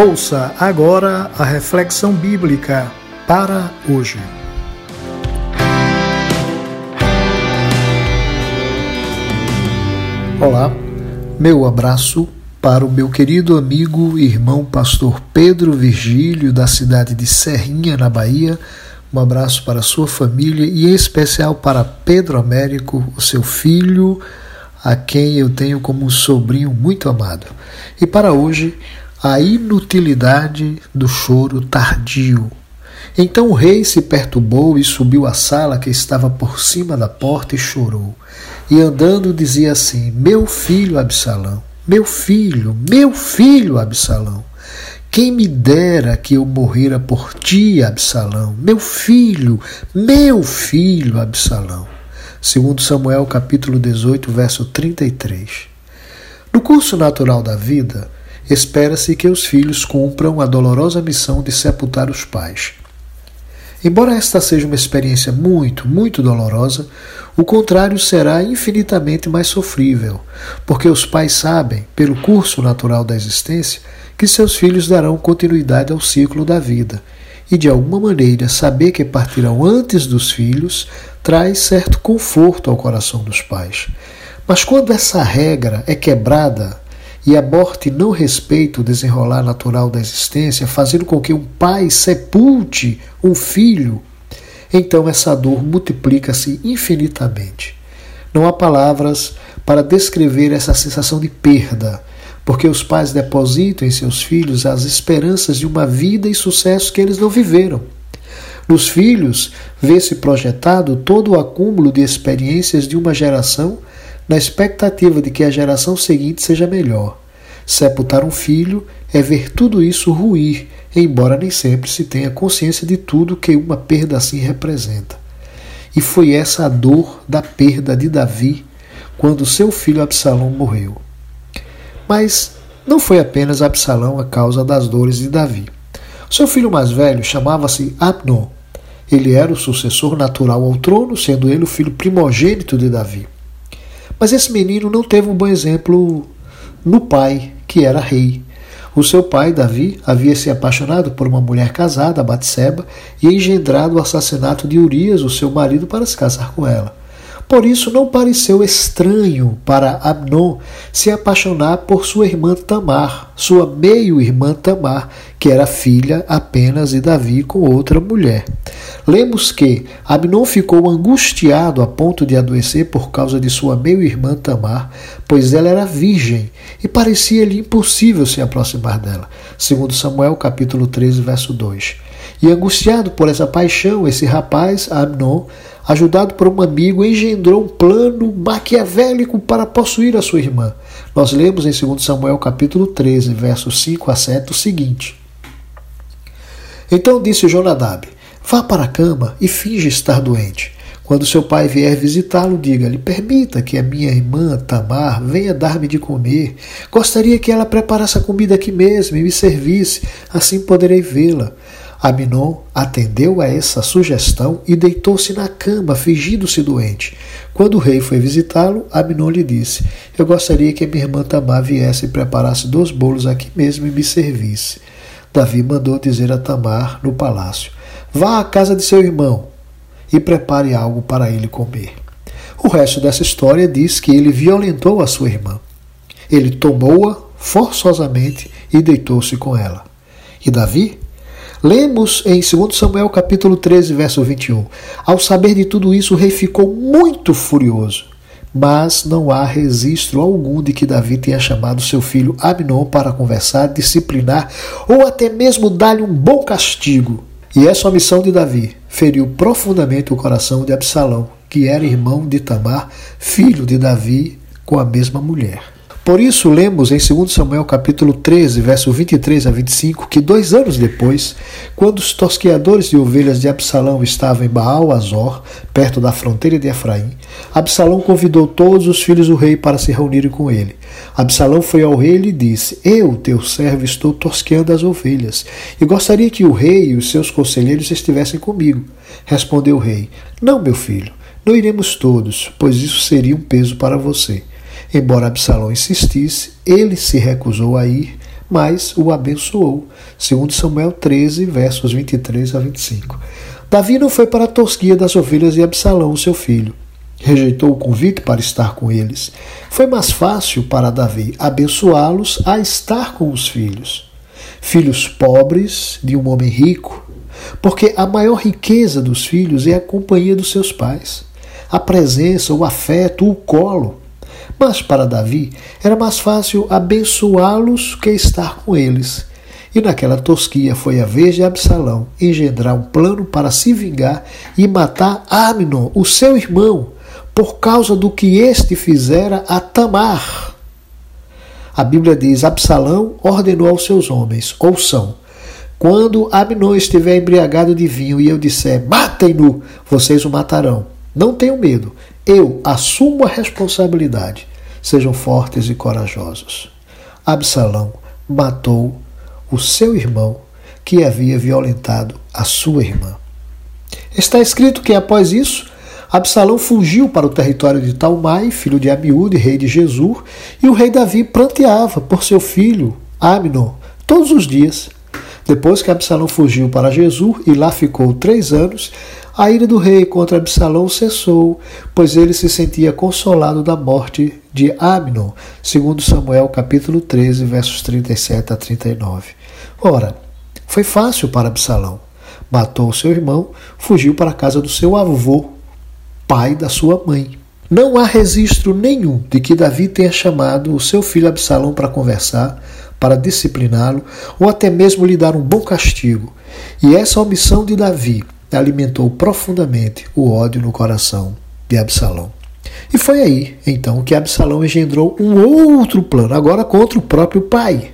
Ouça agora a reflexão bíblica para hoje. Olá, meu abraço para o meu querido amigo e irmão pastor Pedro Virgílio, da cidade de Serrinha, na Bahia. Um abraço para sua família e em especial para Pedro Américo, o seu filho, a quem eu tenho como um sobrinho muito amado. E para hoje, a inutilidade do choro tardio. Então o rei se perturbou e subiu à sala que estava por cima da porta e chorou. E andando dizia assim: Meu filho Absalão, meu filho, meu filho Absalão, quem me dera que eu morrera por ti, Absalão, meu filho, meu filho Absalão. Segundo Samuel capítulo 18, verso 33. No curso natural da vida, espera-se que os filhos cumpram a dolorosa missão de sepultar os pais. Embora esta seja uma experiência muito, muito dolorosa, o contrário será infinitamente mais sofrível, porque os pais sabem, pelo curso natural da existência, que seus filhos darão continuidade ao ciclo da vida, e de alguma maneira saber que partirão antes dos filhos traz certo conforto ao coração dos pais. Mas quando essa regra é quebrada e a morte não respeita o desenrolar natural da existência, fazendo com que um pai sepulte um filho, então essa dor multiplica-se infinitamente. Não há palavras para descrever essa sensação de perda, porque os pais depositam em seus filhos as esperanças de uma vida e sucesso que eles não viveram. Nos filhos, vê-se projetado todo o acúmulo de experiências de uma geração na expectativa de que a geração seguinte seja melhor. Sepultar um filho é ver tudo isso ruir, embora nem sempre se tenha consciência de tudo que uma perda assim representa. E foi essa a dor da perda de Davi quando seu filho Absalão morreu. Mas não foi apenas Absalão a causa das dores de Davi. Seu filho mais velho chamava-se Abnon. Ele era o sucessor natural ao trono, sendo ele o filho primogênito de Davi. Mas esse menino não teve um bom exemplo no pai, que era rei. O seu pai, Davi, havia se apaixonado por uma mulher casada, Batseba, e engendrado o assassinato de Urias, o seu marido, para se casar com ela. Por isso não pareceu estranho para Abnon se apaixonar por sua irmã Tamar, sua meio-irmã Tamar, que era filha apenas de Davi com outra mulher. Lemos que Abnon ficou angustiado a ponto de adoecer por causa de sua meio-irmã Tamar, pois ela era virgem e parecia-lhe impossível se aproximar dela. Segundo Samuel capítulo 13, verso 2. E angustiado por essa paixão, esse rapaz, Amnon, ajudado por um amigo, engendrou um plano maquiavélico para possuir a sua irmã. Nós lemos em 2 Samuel capítulo 13, versos 5 a 7 o seguinte: Então disse Jonadab: Vá para a cama e finge estar doente. Quando seu pai vier visitá-lo, diga-lhe: Permita que a minha irmã Tamar venha dar-me de comer. Gostaria que ela preparasse a comida aqui mesmo e me servisse, assim poderei vê-la. Aminon atendeu a essa sugestão e deitou-se na cama, fingindo-se doente. Quando o rei foi visitá-lo, Aminon lhe disse: Eu gostaria que minha irmã Tamar viesse e preparasse dois bolos aqui mesmo e me servisse. Davi mandou dizer a Tamar no palácio: Vá à casa de seu irmão e prepare algo para ele comer. O resto dessa história diz que ele violentou a sua irmã. Ele tomou-a forçosamente e deitou-se com ela. E Davi Lemos em 2 Samuel capítulo 13, verso 21. Ao saber de tudo isso, o rei ficou muito furioso. Mas não há registro algum de que Davi tenha chamado seu filho Abnon para conversar, disciplinar ou até mesmo dar-lhe um bom castigo. E essa omissão de Davi feriu profundamente o coração de Absalão, que era irmão de Tamar, filho de Davi, com a mesma mulher. Por isso, lemos em 2 Samuel capítulo 13, verso 23 a 25, que dois anos depois, quando os tosqueadores de ovelhas de Absalão estavam em Baal Azor, perto da fronteira de Efraim, Absalão convidou todos os filhos do rei para se reunirem com ele. Absalão foi ao rei e lhe disse: Eu, teu servo, estou tosqueando as ovelhas, e gostaria que o rei e os seus conselheiros estivessem comigo. Respondeu o rei: Não, meu filho, não iremos todos, pois isso seria um peso para você. Embora Absalão insistisse, ele se recusou a ir, mas o abençoou. Segundo Samuel 13, versos 23 a 25. Davi não foi para a tosquia das ovelhas de Absalão, seu filho. Rejeitou o convite para estar com eles. Foi mais fácil para Davi abençoá-los a estar com os filhos. Filhos pobres de um homem rico, porque a maior riqueza dos filhos é a companhia dos seus pais, a presença, o afeto, o colo. Mas para Davi era mais fácil abençoá-los que estar com eles. E naquela tosquia foi a vez de Absalão engendrar um plano para se vingar e matar Amnon, o seu irmão, por causa do que este fizera a Tamar. A Bíblia diz: Absalão ordenou aos seus homens: ouçam, quando Amnon estiver embriagado de vinho e eu disser: matem-no, vocês o matarão. Não tenham medo, eu assumo a responsabilidade. Sejam fortes e corajosos. Absalão matou o seu irmão que havia violentado a sua irmã. Está escrito que após isso, Absalão fugiu para o território de Talmai, filho de Amiúde, rei de Jesus, e o rei Davi pranteava por seu filho, Amnon, todos os dias. Depois que Absalão fugiu para Jesus e lá ficou três anos, a ira do rei contra Absalão cessou, pois ele se sentia consolado da morte de Amnon, segundo Samuel capítulo 13, versos 37 a 39. Ora, foi fácil para Absalão. Matou seu irmão, fugiu para a casa do seu avô, pai da sua mãe. Não há registro nenhum de que Davi tenha chamado o seu filho Absalão para conversar, para discipliná-lo ou até mesmo lhe dar um bom castigo. E essa omissão de Davi alimentou profundamente o ódio no coração de Absalão. E foi aí, então, que Absalão engendrou um outro plano, agora contra o próprio pai.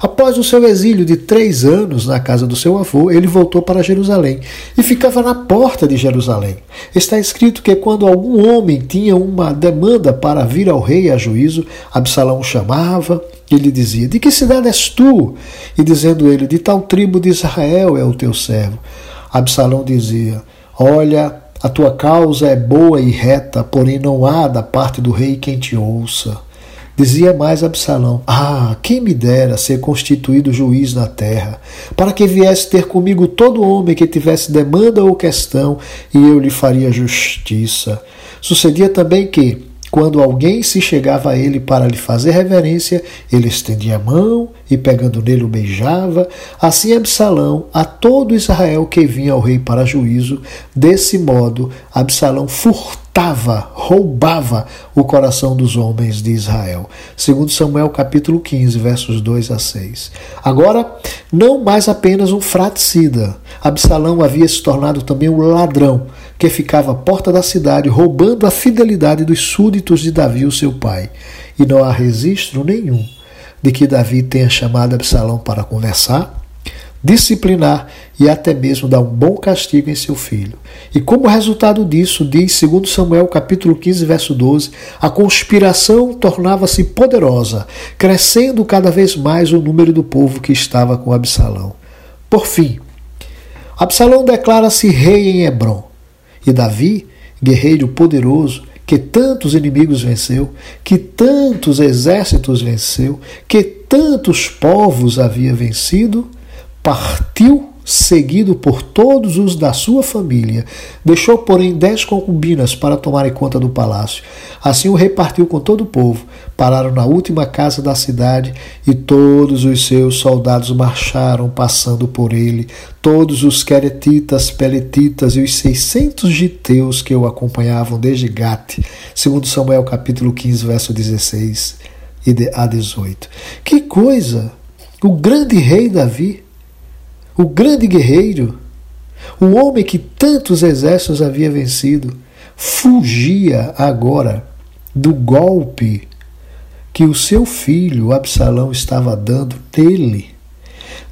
Após o seu exílio de três anos na casa do seu avô, ele voltou para Jerusalém e ficava na porta de Jerusalém. Está escrito que quando algum homem tinha uma demanda para vir ao rei a juízo, Absalão o chamava e lhe dizia: De que cidade és tu? E dizendo ele: De tal tribo de Israel é o teu servo. Absalão dizia: Olha, a tua causa é boa e reta, porém não há da parte do rei quem te ouça. Dizia mais Absalão: Ah, quem me dera ser constituído juiz na terra, para que viesse ter comigo todo homem que tivesse demanda ou questão, e eu lhe faria justiça. Sucedia também que, quando alguém se chegava a ele para lhe fazer reverência, ele estendia a mão e, pegando nele, o beijava. Assim, Absalão, a todo Israel que vinha ao rei para juízo, desse modo, Absalão furtava, roubava o coração dos homens de Israel. Segundo Samuel capítulo 15, versos 2 a 6. Agora, não mais apenas um fraticida. Absalão havia se tornado também um ladrão que ficava à porta da cidade, roubando a fidelidade dos súditos de Davi, o seu pai. E não há registro nenhum de que Davi tenha chamado Absalão para conversar, disciplinar e até mesmo dar um bom castigo em seu filho. E como resultado disso, diz 2 Samuel capítulo 15, verso 12, a conspiração tornava-se poderosa, crescendo cada vez mais o número do povo que estava com Absalão. Por fim, Absalão declara-se rei em Hebron. E Davi, guerreiro poderoso, que tantos inimigos venceu, que tantos exércitos venceu, que tantos povos havia vencido, partiu seguido por todos os da sua família. Deixou, porém, dez concubinas para tomarem conta do palácio. Assim o repartiu com todo o povo. Pararam na última casa da cidade e todos os seus soldados marcharam, passando por ele. Todos os queretitas, peletitas e os seiscentos giteus que o acompanhavam desde Gate. Segundo Samuel capítulo 15, verso 16 a 18. Que coisa! O grande rei Davi o grande guerreiro, o homem que tantos exércitos havia vencido, fugia agora do golpe que o seu filho Absalão estava dando nele.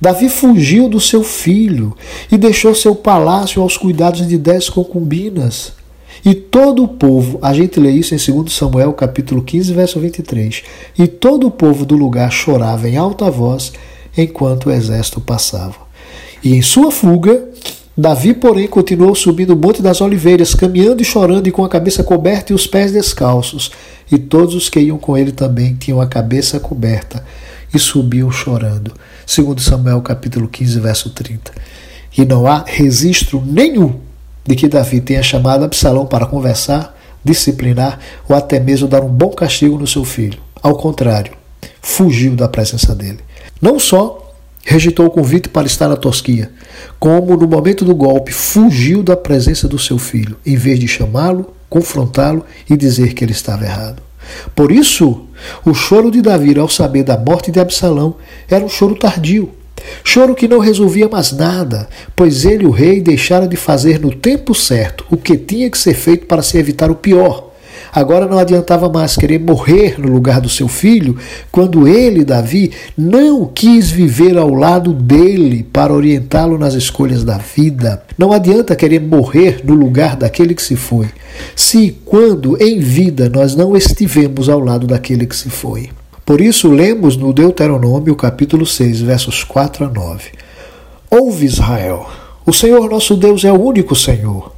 Davi fugiu do seu filho e deixou seu palácio aos cuidados de dez concubinas. E todo o povo, a gente lê isso em 2 Samuel capítulo 15, verso 23, e todo o povo do lugar chorava em alta voz enquanto o exército passava. E em sua fuga, Davi, porém, continuou subindo o Monte das Oliveiras, caminhando e chorando e com a cabeça coberta e os pés descalços. E todos os que iam com ele também tinham a cabeça coberta. e subiam chorando. Segundo Samuel capítulo 15, verso 30. E não há registro nenhum de que Davi tenha chamado Absalão para conversar, disciplinar ou até mesmo dar um bom castigo no seu filho. Ao contrário, fugiu da presença dele. Não só rejeitou o convite para estar na Tosquia, como no momento do golpe fugiu da presença do seu filho, em vez de chamá-lo, confrontá-lo e dizer que ele estava errado. Por isso, o choro de Davi ao saber da morte de Absalão era um choro tardio, choro que não resolvia mais nada, pois ele, o rei, deixara de fazer no tempo certo o que tinha que ser feito para se evitar o pior Agora não adiantava mais querer morrer no lugar do seu filho, quando ele, Davi, não quis viver ao lado dele para orientá-lo nas escolhas da vida. Não adianta querer morrer no lugar daquele que se foi, se quando em vida nós não estivemos ao lado daquele que se foi. Por isso, lemos no Deuteronômio, capítulo 6, versos 4 a 9. Ouve Israel, o Senhor nosso Deus é o único Senhor.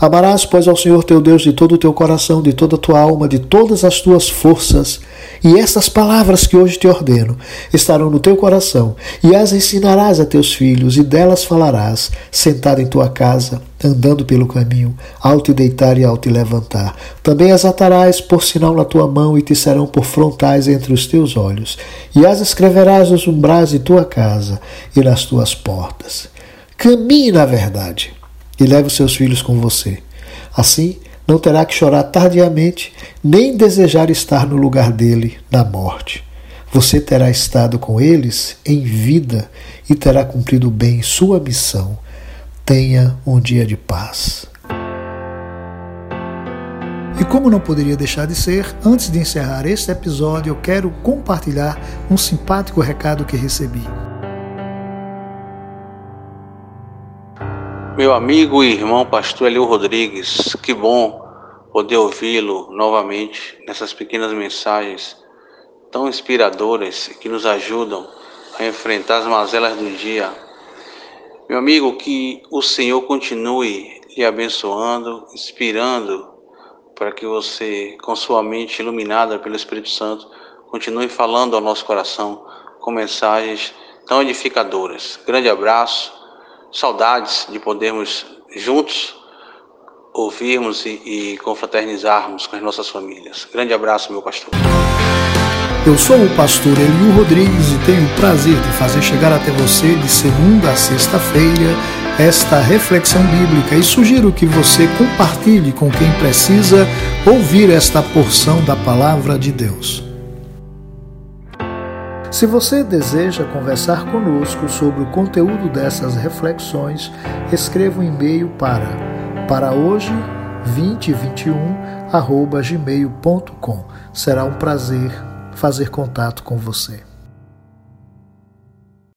Amarás, pois, ao Senhor teu Deus de todo o teu coração, de toda a tua alma, de todas as tuas forças. E estas palavras que hoje te ordeno estarão no teu coração, e as ensinarás a teus filhos, e delas falarás, sentado em tua casa, andando pelo caminho, ao te deitar e ao te levantar. Também as atarás por sinal na tua mão, e te serão por frontais entre os teus olhos, e as escreverás nos umbrais de tua casa e nas tuas portas. Caminhe na verdade e leve os seus filhos com você. Assim, não terá que chorar tardiamente, nem desejar estar no lugar dele na morte. Você terá estado com eles em vida e terá cumprido bem sua missão. Tenha um dia de paz. E como não poderia deixar de ser, antes de encerrar este episódio, eu quero compartilhar um simpático recado que recebi. Meu amigo e irmão pastor Elio Rodrigues, que bom poder ouvi-lo novamente nessas pequenas mensagens tão inspiradoras que nos ajudam a enfrentar as mazelas do dia. Meu amigo, que o Senhor continue lhe abençoando, inspirando para que você, com sua mente iluminada pelo Espírito Santo, continue falando ao nosso coração com mensagens tão edificadoras. Grande abraço saudades de podermos juntos ouvirmos e, e confraternizarmos com as nossas famílias. Grande abraço, meu pastor. Eu sou o pastor Elio Rodrigues e tenho o prazer de fazer chegar até você de segunda a sexta-feira esta reflexão bíblica e sugiro que você compartilhe com quem precisa ouvir esta porção da palavra de Deus. Se você deseja conversar conosco sobre o conteúdo dessas reflexões, escreva um e-mail para para hoje 2021@gmail.com. Será um prazer fazer contato com você.